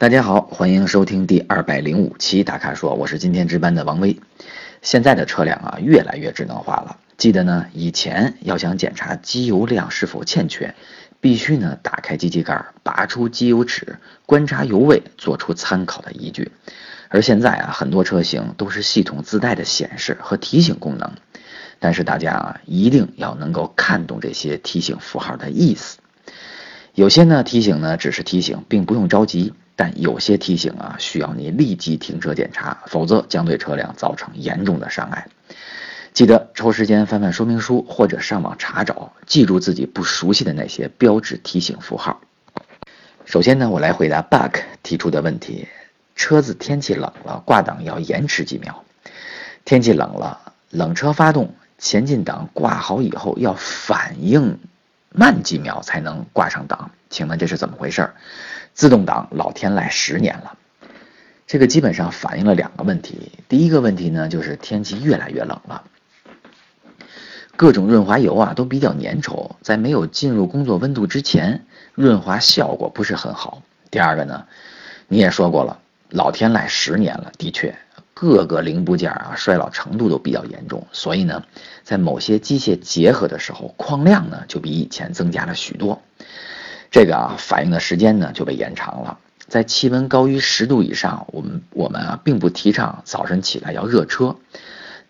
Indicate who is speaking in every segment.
Speaker 1: 大家好，欢迎收听第二百零五期大咖说，我是今天值班的王威。现在的车辆啊，越来越智能化了。记得呢，以前要想检查机油量是否欠缺，必须呢打开机器盖，拔出机油尺，观察油位，做出参考的依据。而现在啊，很多车型都是系统自带的显示和提醒功能。但是大家啊，一定要能够看懂这些提醒符号的意思。有些呢提醒呢只是提醒，并不用着急。但有些提醒啊，需要你立即停车检查，否则将对车辆造成严重的伤害。记得抽时间翻翻说明书或者上网查找，记住自己不熟悉的那些标志提醒符号。首先呢，我来回答 Buck 提出的问题：车子天气冷了，挂档要延迟几秒？天气冷了，冷车发动，前进档挂好以后要反应慢几秒才能挂上档，请问这是怎么回事？自动挡老天籁十年了，这个基本上反映了两个问题。第一个问题呢，就是天气越来越冷了，各种润滑油啊都比较粘稠，在没有进入工作温度之前，润滑效果不是很好。第二个呢，你也说过了，老天籁十年了，的确各个零部件啊衰老程度都比较严重，所以呢，在某些机械结合的时候，框量呢就比以前增加了许多。这个啊，反应的时间呢就被延长了。在气温高于十度以上，我们我们啊并不提倡早晨起来要热车，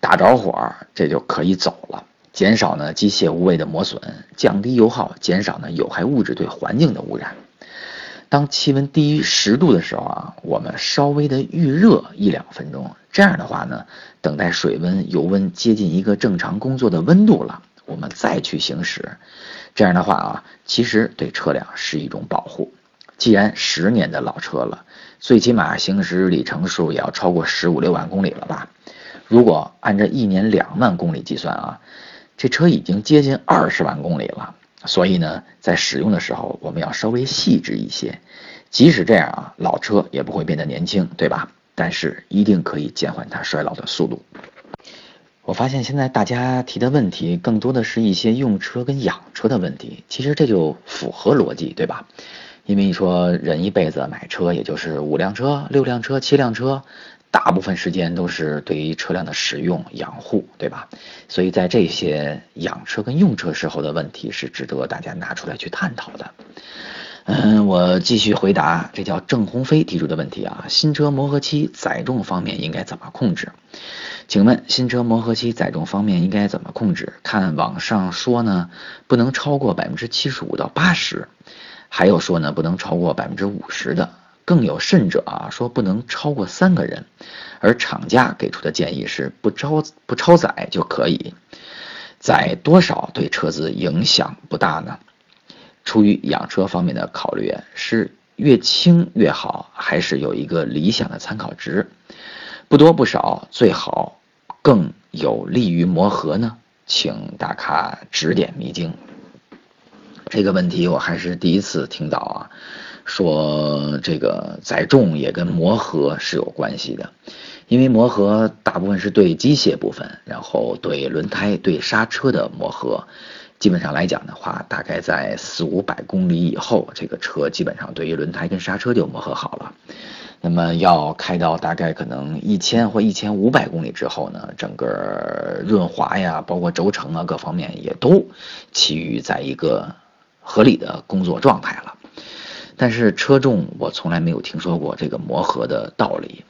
Speaker 1: 打着火这就可以走了，减少呢机械无谓的磨损，降低油耗，减少呢有害物质对环境的污染。当气温低于十度的时候啊，我们稍微的预热一两分钟，这样的话呢，等待水温油温接近一个正常工作的温度了。我们再去行驶，这样的话啊，其实对车辆是一种保护。既然十年的老车了，最起码行驶里程数也要超过十五六万公里了吧？如果按照一年两万公里计算啊，这车已经接近二十万公里了。所以呢，在使用的时候，我们要稍微细致一些。即使这样啊，老车也不会变得年轻，对吧？但是一定可以减缓它衰老的速度。我发现现在大家提的问题更多的是一些用车跟养车的问题，其实这就符合逻辑，对吧？因为你说人一辈子买车也就是五辆车、六辆车、七辆车，大部分时间都是对于车辆的使用养护，对吧？所以在这些养车跟用车时候的问题是值得大家拿出来去探讨的。嗯，我继续回答，这叫郑鸿飞提出的问题啊，新车磨合期载重方面应该怎么控制？请问新车磨合期载重方面应该怎么控制？看网上说呢，不能超过百分之七十五到八十，还有说呢不能超过百分之五十的，更有甚者啊说不能超过三个人，而厂家给出的建议是不超不超载就可以，载多少对车子影响不大呢？出于养车方面的考虑，是越轻越好，还是有一个理想的参考值？不多不少，最好。更有利于磨合呢？请大咖指点迷津。这个问题我还是第一次听到啊，说这个载重也跟磨合是有关系的，因为磨合大部分是对机械部分，然后对轮胎、对刹车的磨合，基本上来讲的话，大概在四五百公里以后，这个车基本上对于轮胎跟刹车就磨合好了。那么要开到大概可能一千或一千五百公里之后呢，整个润滑呀，包括轴承啊各方面也都趋于在一个合理的工作状态了。但是车重我从来没有听说过这个磨合的道理。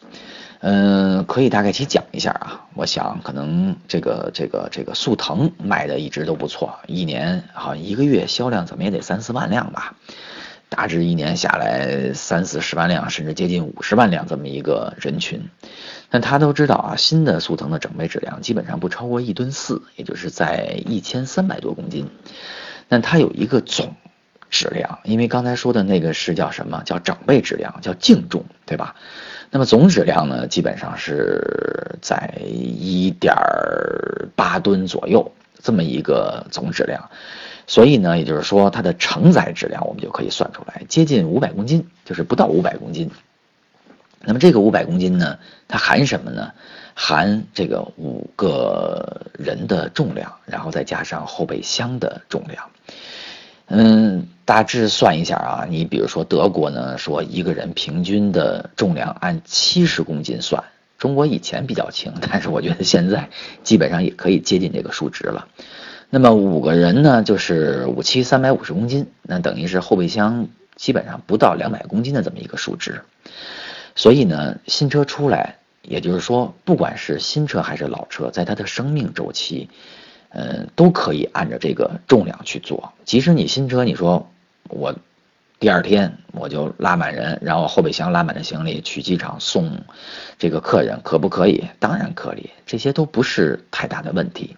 Speaker 1: 嗯，可以大概去讲一下啊。我想可能这个这个这个速腾卖的一直都不错，一年好像一个月销量怎么也得三四万辆吧。大致一年下来三四十万辆，甚至接近五十万辆这么一个人群，但他都知道啊，新的速腾的整备质量基本上不超过一吨四，也就是在一千三百多公斤。但它有一个总质量，因为刚才说的那个是叫什么叫整备质量，叫净重，对吧？那么总质量呢，基本上是在一点八吨左右这么一个总质量。所以呢，也就是说，它的承载质量我们就可以算出来，接近五百公斤，就是不到五百公斤。那么这个五百公斤呢，它含什么呢？含这个五个人的重量，然后再加上后备箱的重量。嗯，大致算一下啊，你比如说德国呢，说一个人平均的重量按七十公斤算，中国以前比较轻，但是我觉得现在基本上也可以接近这个数值了。那么五个人呢，就是五七三百五十公斤，那等于是后备箱基本上不到两百公斤的这么一个数值。所以呢，新车出来，也就是说，不管是新车还是老车，在它的生命周期。嗯，都可以按照这个重量去做。即使你新车，你说我第二天我就拉满人，然后后备箱拉满的行李去机场送这个客人，可不可以？当然可以，这些都不是太大的问题。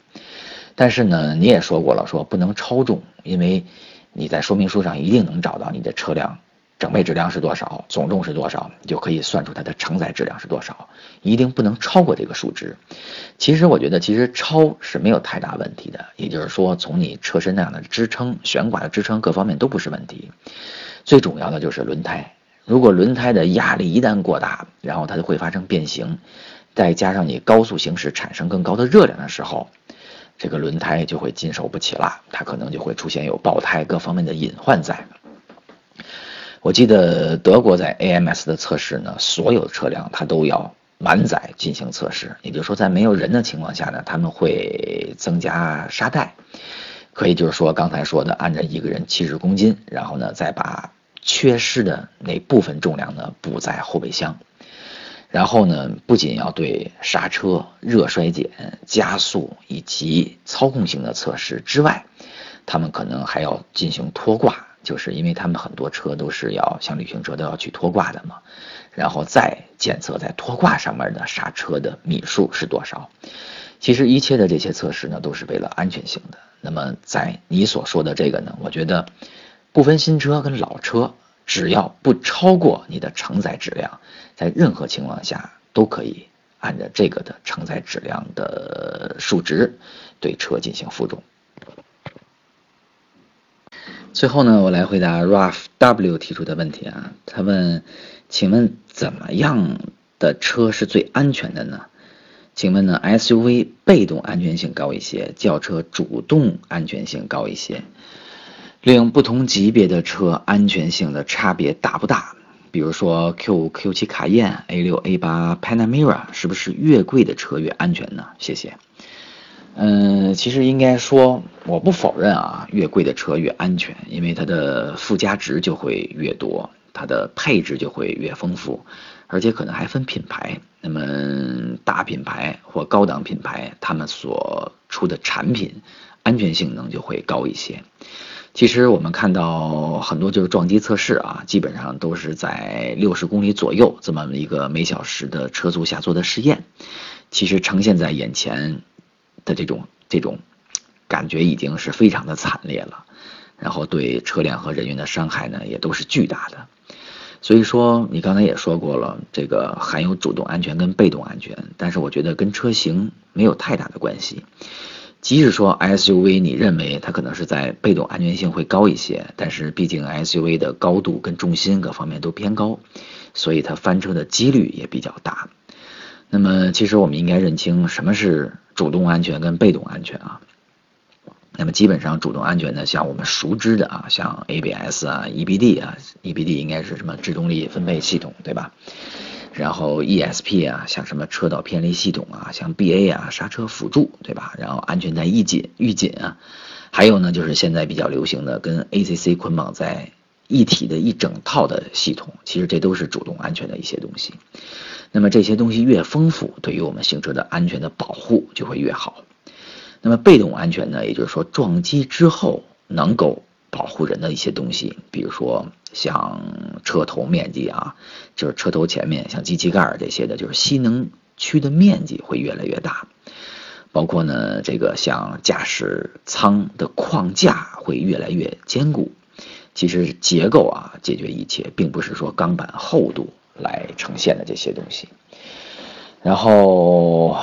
Speaker 1: 但是呢，你也说过了，说不能超重，因为你在说明书上一定能找到你的车辆。整备质量是多少，总重是多少，你就可以算出它的承载质量是多少，一定不能超过这个数值。其实我觉得，其实超是没有太大问题的，也就是说，从你车身那样的支撑、悬挂的支撑各方面都不是问题。最重要的就是轮胎，如果轮胎的压力一旦过大，然后它就会发生变形，再加上你高速行驶产生更高的热量的时候，这个轮胎就会经受不起了，它可能就会出现有爆胎各方面的隐患在。我记得德国在 AMS 的测试呢，所有车辆它都要满载进行测试，也就是说，在没有人的情况下呢，他们会增加沙袋，可以就是说刚才说的，按照一个人七十公斤，然后呢再把缺失的那部分重量呢补在后备箱，然后呢不仅要对刹车、热衰减、加速以及操控性的测试之外，他们可能还要进行拖挂。就是因为他们很多车都是要像旅行车都要去拖挂的嘛，然后再检测在拖挂上面的刹车的米数是多少。其实一切的这些测试呢，都是为了安全性的。那么在你所说的这个呢，我觉得不分新车跟老车，只要不超过你的承载质量，在任何情况下都可以按照这个的承载质量的数值对车进行负重。最后呢，我来回答 Raf W 提出的问题啊。他问：“请问怎么样的车是最安全的呢？”请问呢，SUV 被动安全性高一些，轿车主动安全性高一些。利用不同级别的车安全性的差别大不大？比如说 Q Q 七卡宴、A 六 A 八 Panamera，是不是越贵的车越安全呢？谢谢。嗯，其实应该说，我不否认啊，越贵的车越安全，因为它的附加值就会越多，它的配置就会越丰富，而且可能还分品牌。那么大品牌或高档品牌，他们所出的产品安全性能就会高一些。其实我们看到很多就是撞击测试啊，基本上都是在六十公里左右这么一个每小时的车速下做的试验，其实呈现在眼前。的这种这种感觉已经是非常的惨烈了，然后对车辆和人员的伤害呢也都是巨大的。所以说你刚才也说过了，这个含有主动安全跟被动安全，但是我觉得跟车型没有太大的关系。即使说 SUV 你认为它可能是在被动安全性会高一些，但是毕竟 SUV 的高度跟重心各方面都偏高，所以它翻车的几率也比较大。那么其实我们应该认清什么是。主动安全跟被动安全啊，那么基本上主动安全呢，像我们熟知的啊，像 ABS 啊、EBD 啊，EBD 应该是什么制动力分配系统对吧？然后 ESP 啊，像什么车道偏离系统啊，像 BA 啊，刹车辅助对吧？然后安全带预紧预紧啊，还有呢就是现在比较流行的跟 ACC 捆绑在一体的一整套的系统，其实这都是主动安全的一些东西。那么这些东西越丰富，对于我们行车的安全的保护就会越好。那么被动安全呢？也就是说撞击之后能够保护人的一些东西，比如说像车头面积啊，就是车头前面像机器盖这些的，就是吸能区的面积会越来越大。包括呢，这个像驾驶舱的框架会越来越坚固。其实结构啊，解决一切，并不是说钢板厚度。来呈现的这些东西，然后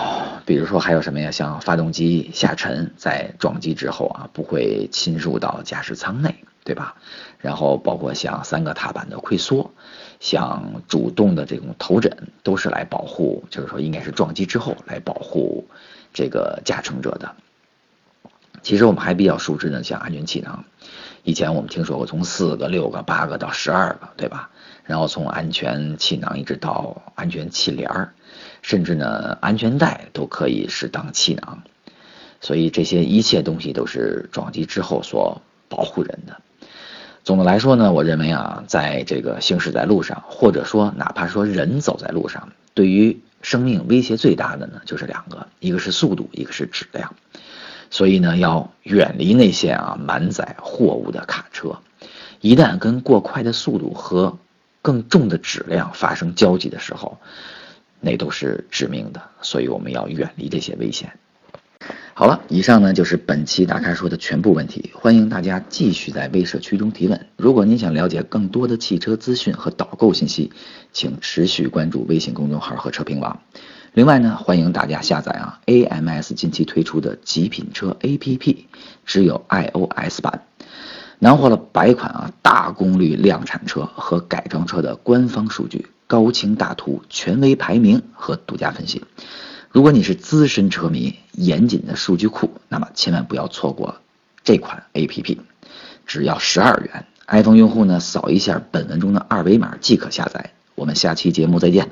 Speaker 1: 比如说还有什么呀？像发动机下沉，在撞击之后啊，不会侵入到驾驶舱内，对吧？然后包括像三个踏板的溃缩，像主动的这种头枕，都是来保护，就是说应该是撞击之后来保护这个驾乘者的。其实我们还比较熟知的，像安全气囊。以前我们听说过从四个、六个、八个到十二个，对吧？然后从安全气囊一直到安全气帘儿，甚至呢安全带都可以是当气囊。所以这些一切东西都是撞击之后所保护人的。总的来说呢，我认为啊，在这个行驶在路上，或者说哪怕说人走在路上，对于生命威胁最大的呢，就是两个，一个是速度，一个是质量。所以呢，要远离那些啊满载货物的卡车，一旦跟过快的速度和更重的质量发生交集的时候，那都是致命的。所以我们要远离这些危险。好了，以上呢就是本期大咖说的全部问题，欢迎大家继续在微社区中提问。如果您想了解更多的汽车资讯和导购信息，请持续关注微信公众号和车评网。另外呢，欢迎大家下载啊 AMS 近期推出的极品车 APP，只有 iOS 版，囊括了百款啊大功率量产车和改装车的官方数据、高清大图、权威排名和独家分析。如果你是资深车迷，严谨的数据库，那么千万不要错过这款 A P P，只要十二元，iPhone 用户呢扫一下本文中的二维码即可下载。我们下期节目再见。